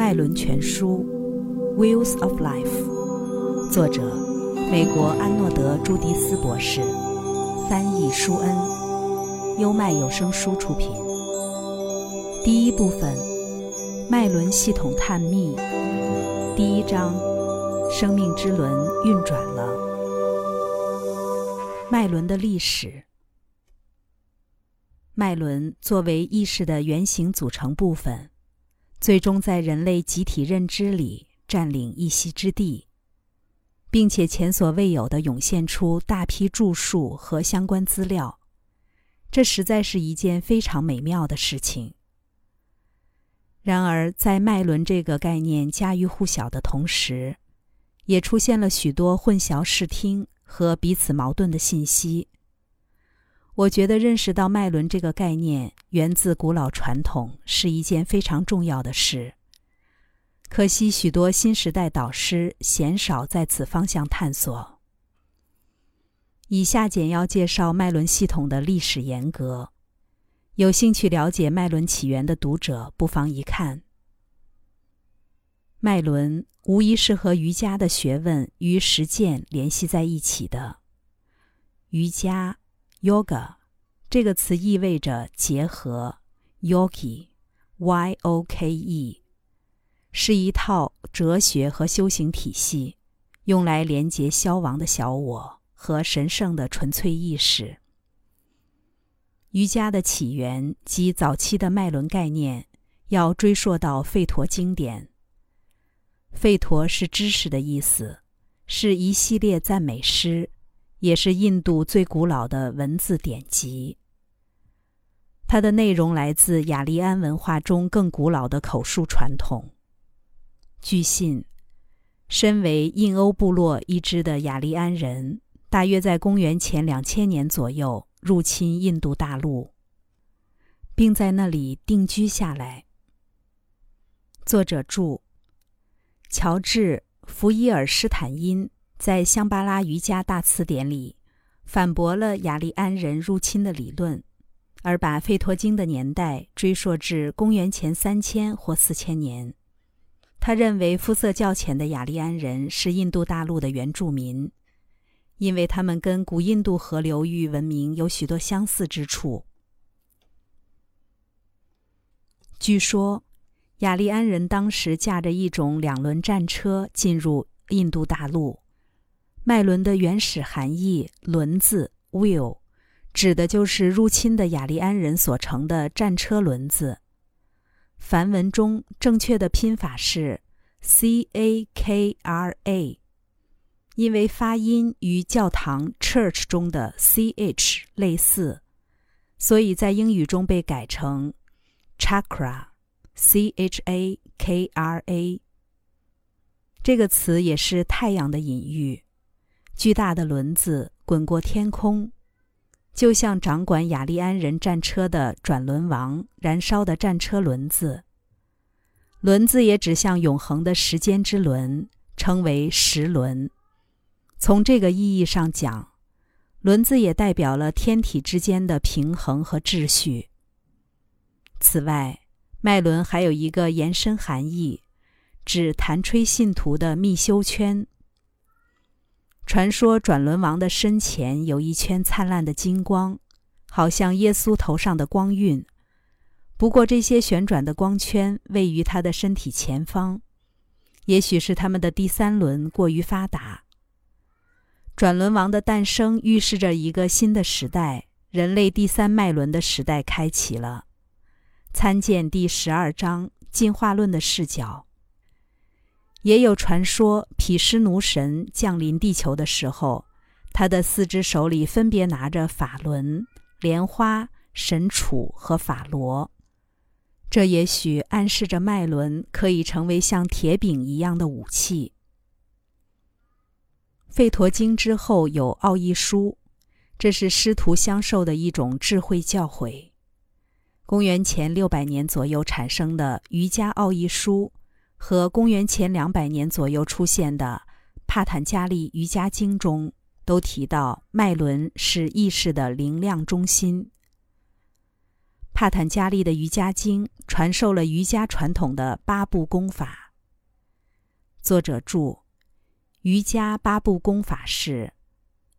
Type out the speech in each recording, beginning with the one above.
麦伦全书》（Wheels of Life），作者美国安诺德·朱迪斯博士，翻译舒恩，优麦有声书出品。第一部分：麦伦系统探秘。第一章：生命之轮运转了。麦伦的历史。麦伦作为意识的原型组成部分，最终在人类集体认知里占领一席之地，并且前所未有的涌现出大批著述和相关资料。这实在是一件非常美妙的事情。然而，在脉轮这个概念家喻户晓的同时，也出现了许多混淆视听和彼此矛盾的信息。我觉得认识到脉轮这个概念源自古老传统是一件非常重要的事。可惜许多新时代导师鲜少在此方向探索。以下简要介绍脉轮系统的历史沿革，有兴趣了解脉轮起源的读者不妨一看。脉轮无疑是和瑜伽的学问与实践联系在一起的。瑜伽。Yoga 这个词意味着结合，Yogi，Y-O-K-E，是一套哲学和修行体系，用来连接消亡的小我和神圣的纯粹意识。瑜伽的起源及早期的脉轮概念，要追溯到吠陀经典。吠陀是知识的意思，是一系列赞美诗。也是印度最古老的文字典籍。它的内容来自雅利安文化中更古老的口述传统。据信，身为印欧部落一支的雅利安人，大约在公元前两千年左右入侵印度大陆，并在那里定居下来。作者注：乔治·福伊尔施坦因。在《香巴拉瑜伽大词典》里，反驳了雅利安人入侵的理论，而把《吠陀经》的年代追溯至公元前三千或四千年。他认为肤色较浅的雅利安人是印度大陆的原住民，因为他们跟古印度河流域文明有许多相似之处。据说，雅利安人当时驾着一种两轮战车进入印度大陆。麦伦的原始含义“轮子 ”（wheel） 指的就是入侵的雅利安人所乘的战车轮子。梵文中正确的拼法是 “c-a-k-r-a”，因为发音与教堂 “church” 中的 “ch” 类似，所以在英语中被改成 “chakra”（c-h-a-k-r-a）。这个词也是太阳的隐喻。巨大的轮子滚过天空，就像掌管雅利安人战车的转轮王燃烧的战车轮子。轮子也指向永恒的时间之轮，称为时轮。从这个意义上讲，轮子也代表了天体之间的平衡和秩序。此外，脉轮还有一个延伸含义，指弹吹信徒的密修圈。传说转轮王的身前有一圈灿烂的金光，好像耶稣头上的光晕。不过，这些旋转的光圈位于他的身体前方，也许是他们的第三轮过于发达。转轮王的诞生预示着一个新的时代——人类第三脉轮的时代开启了。参见第十二章《进化论》的视角。也有传说，毗湿奴神降临地球的时候，他的四只手里分别拿着法轮、莲花、神杵和法螺。这也许暗示着脉轮可以成为像铁饼一样的武器。吠陀经之后有奥义书，这是师徒相授的一种智慧教诲。公元前六百年左右产生的瑜伽奥义书。和公元前两百年左右出现的《帕坦加利瑜伽经》中都提到，脉轮是意识的灵量中心。《帕坦加利的瑜伽经传授了瑜伽传统的八步功法。作者注：瑜伽八步功法是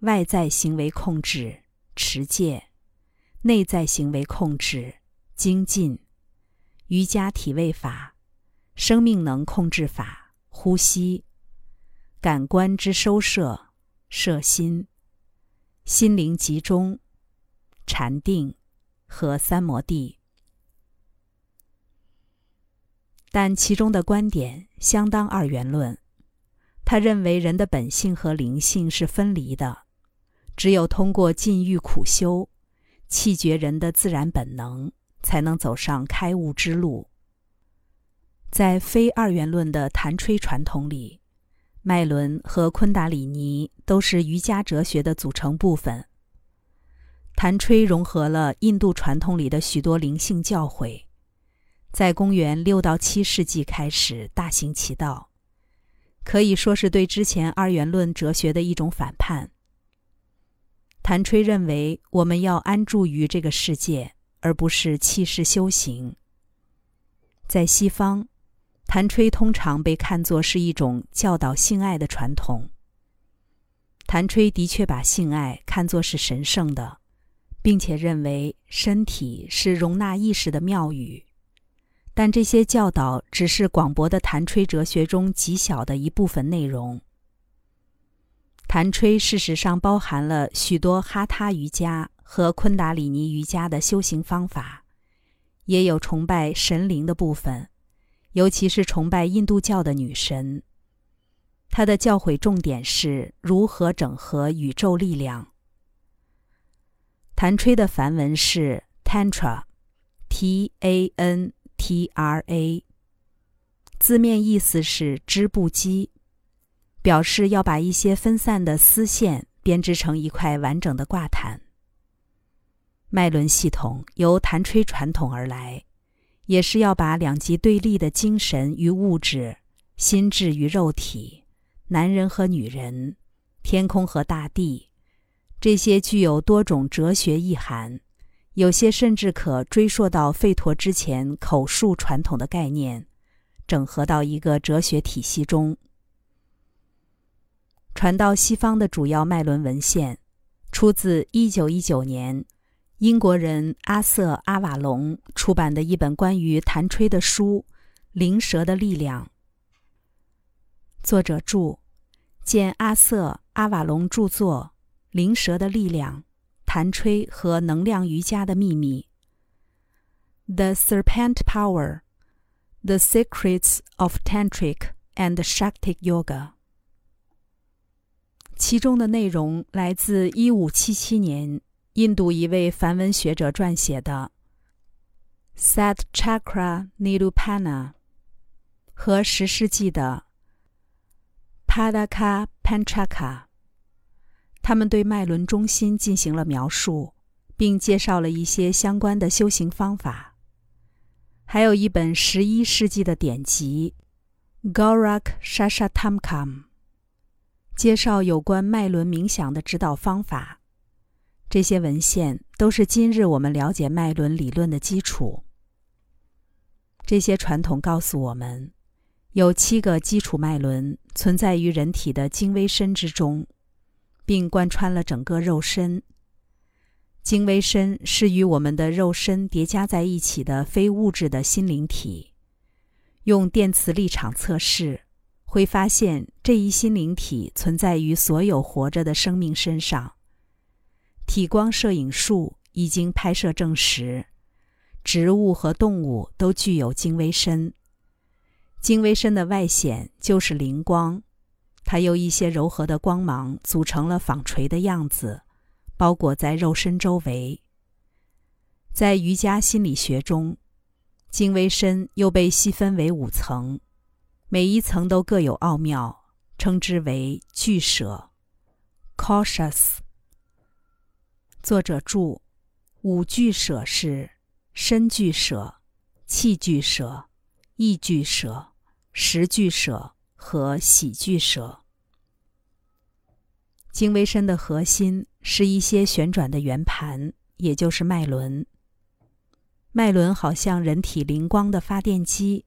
外在行为控制持戒，内在行为控制精进，瑜伽体位法，生命能控制法呼吸，感官之收摄摄心，心灵集中禅定。和三摩地，但其中的观点相当二元论。他认为人的本性和灵性是分离的，只有通过禁欲苦修，弃绝人的自然本能，才能走上开悟之路。在非二元论的谭吹传统里，脉轮和昆达里尼都是瑜伽哲学的组成部分。谭吹融合了印度传统里的许多灵性教诲，在公元六到七世纪开始大行其道，可以说是对之前二元论哲学的一种反叛。谭吹认为，我们要安住于这个世界，而不是弃世修行。在西方，谭吹通常被看作是一种教导性爱的传统。谭吹的确把性爱看作是神圣的。并且认为身体是容纳意识的庙宇，但这些教导只是广博的弹吹哲学中极小的一部分内容。弹吹事实上包含了许多哈他瑜伽和昆达里尼瑜伽的修行方法，也有崇拜神灵的部分，尤其是崇拜印度教的女神。他的教诲重点是如何整合宇宙力量。弹吹的梵文是 tantra，T-A-N-T-R-A，字面意思是织布机，表示要把一些分散的丝线编织成一块完整的挂毯。脉轮系统由弹吹传统而来，也是要把两极对立的精神与物质、心智与肉体、男人和女人、天空和大地。这些具有多种哲学意涵，有些甚至可追溯到吠陀之前口述传统的概念，整合到一个哲学体系中。传到西方的主要脉轮文献，出自1919年英国人阿瑟·阿瓦隆出版的一本关于弹吹的书《灵蛇的力量》。作者注：见阿瑟·阿瓦隆著作。灵蛇的力量，弹吹和能量瑜伽的秘密。The Serpent Power: The Secrets of Tantric and Shaktic Yoga。其中的内容来自1577年印度一位梵文学者撰写的《Sat Chakra Nirupana》和十世纪的《Padaka Panchaka》。他们对脉轮中心进行了描述，并介绍了一些相关的修行方法。还有一本十一世纪的典籍《Gorak Shashatamkam》，介绍有关脉轮冥想的指导方法。这些文献都是今日我们了解脉轮理论的基础。这些传统告诉我们，有七个基础脉轮存在于人体的精微身之中。并贯穿了整个肉身。精微身是与我们的肉身叠加在一起的非物质的心灵体。用电磁力场测试，会发现这一心灵体存在于所有活着的生命身上。体光摄影术已经拍摄证实，植物和动物都具有精微身。精微身的外显就是灵光。它由一些柔和的光芒组成了纺锤的样子，包裹在肉身周围。在瑜伽心理学中，精微身又被细分为五层，每一层都各有奥妙，称之为俱舍 （Koshas）。作者注：五俱舍是身俱舍、气俱舍、意俱舍、识俱舍。和喜剧舍。精微身的核心是一些旋转的圆盘，也就是脉轮。脉轮好像人体灵光的发电机，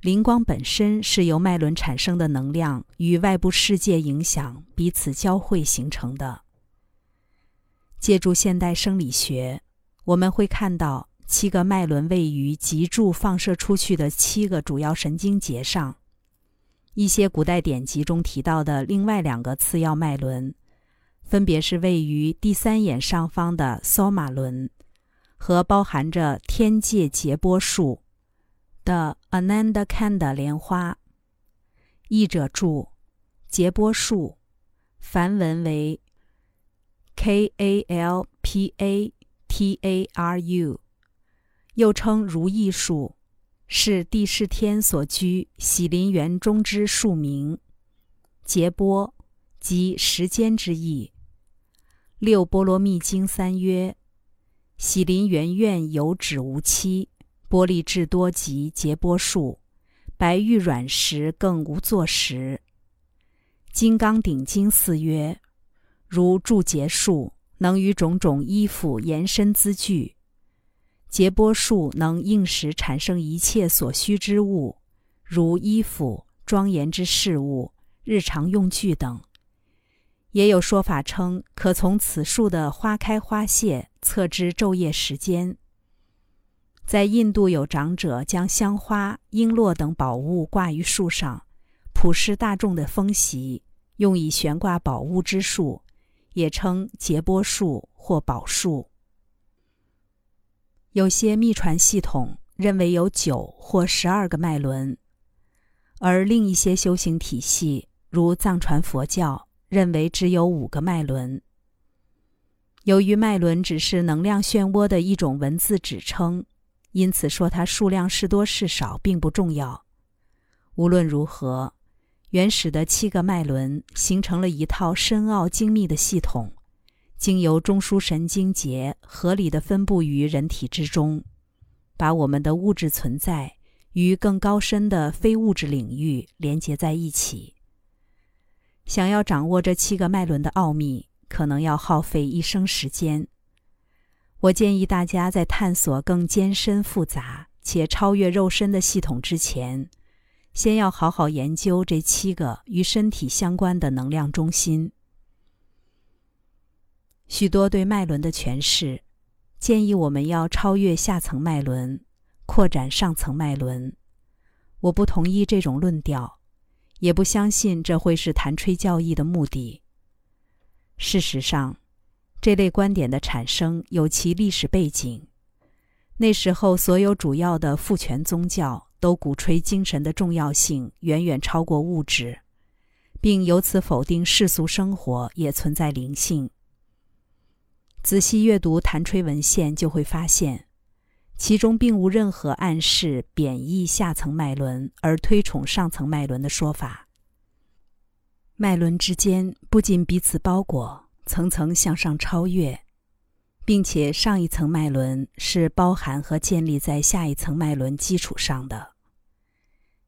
灵光本身是由脉轮产生的能量与外部世界影响彼此交汇形成的。借助现代生理学，我们会看到七个脉轮位于脊柱放射出去的七个主要神经节上。一些古代典籍中提到的另外两个次要脉轮，分别是位于第三眼上方的索马轮，和包含着天界结波树的 Anandakanda 莲花。译者注：结波树，梵文为 Kalpataru，又称如意树。是帝释天所居喜林园中之树名，结波即时间之意。六波罗蜜经三曰：喜林园院有止无期，波利至多及结波树，白玉软石更无作石。金刚顶经四曰：如柱结树，能与种种衣服延伸资具。结波树能应时产生一切所需之物，如衣服、庄严之事物、日常用具等。也有说法称，可从此树的花开花谢测知昼夜时间。在印度，有长者将香花、璎珞等宝物挂于树上，普施大众的风习，用以悬挂宝物之树，也称结波树或宝树。有些秘传系统认为有九或十二个脉轮，而另一些修行体系，如藏传佛教，认为只有五个脉轮。由于脉轮只是能量漩涡的一种文字指称，因此说它数量是多是少并不重要。无论如何，原始的七个脉轮形成了一套深奥精密的系统。经由中枢神经节合理的分布于人体之中，把我们的物质存在与更高深的非物质领域连接在一起。想要掌握这七个脉轮的奥秘，可能要耗费一生时间。我建议大家在探索更艰深复杂且超越肉身的系统之前，先要好好研究这七个与身体相关的能量中心。许多对脉轮的诠释，建议我们要超越下层脉轮，扩展上层脉轮。我不同意这种论调，也不相信这会是弹吹教义的目的。事实上，这类观点的产生有其历史背景。那时候，所有主要的父权宗教都鼓吹精神的重要性远远超过物质，并由此否定世俗生活也存在灵性。仔细阅读弹吹文献，就会发现，其中并无任何暗示贬义下层脉轮而推崇上层脉轮的说法。脉轮之间不仅彼此包裹，层层向上超越，并且上一层脉轮是包含和建立在下一层脉轮基础上的。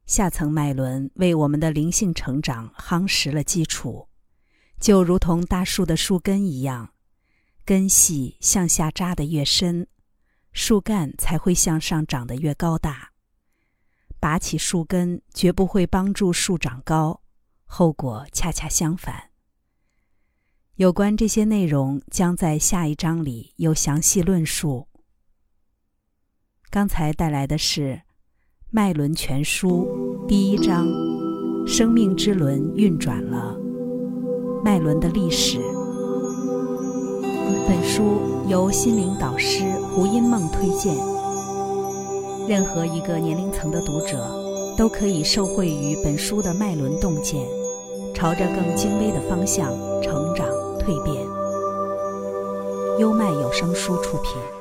下层脉轮为我们的灵性成长夯实了基础，就如同大树的树根一样。根系向下扎得越深，树干才会向上长得越高大。拔起树根绝不会帮助树长高，后果恰恰相反。有关这些内容，将在下一章里有详细论述。刚才带来的是《脉轮全书》第一章：生命之轮运转了，脉轮的历史。本书由心灵导师胡因梦推荐。任何一个年龄层的读者都可以受惠于本书的脉轮洞见，朝着更精微的方向成蜕变。优麦有声书出品。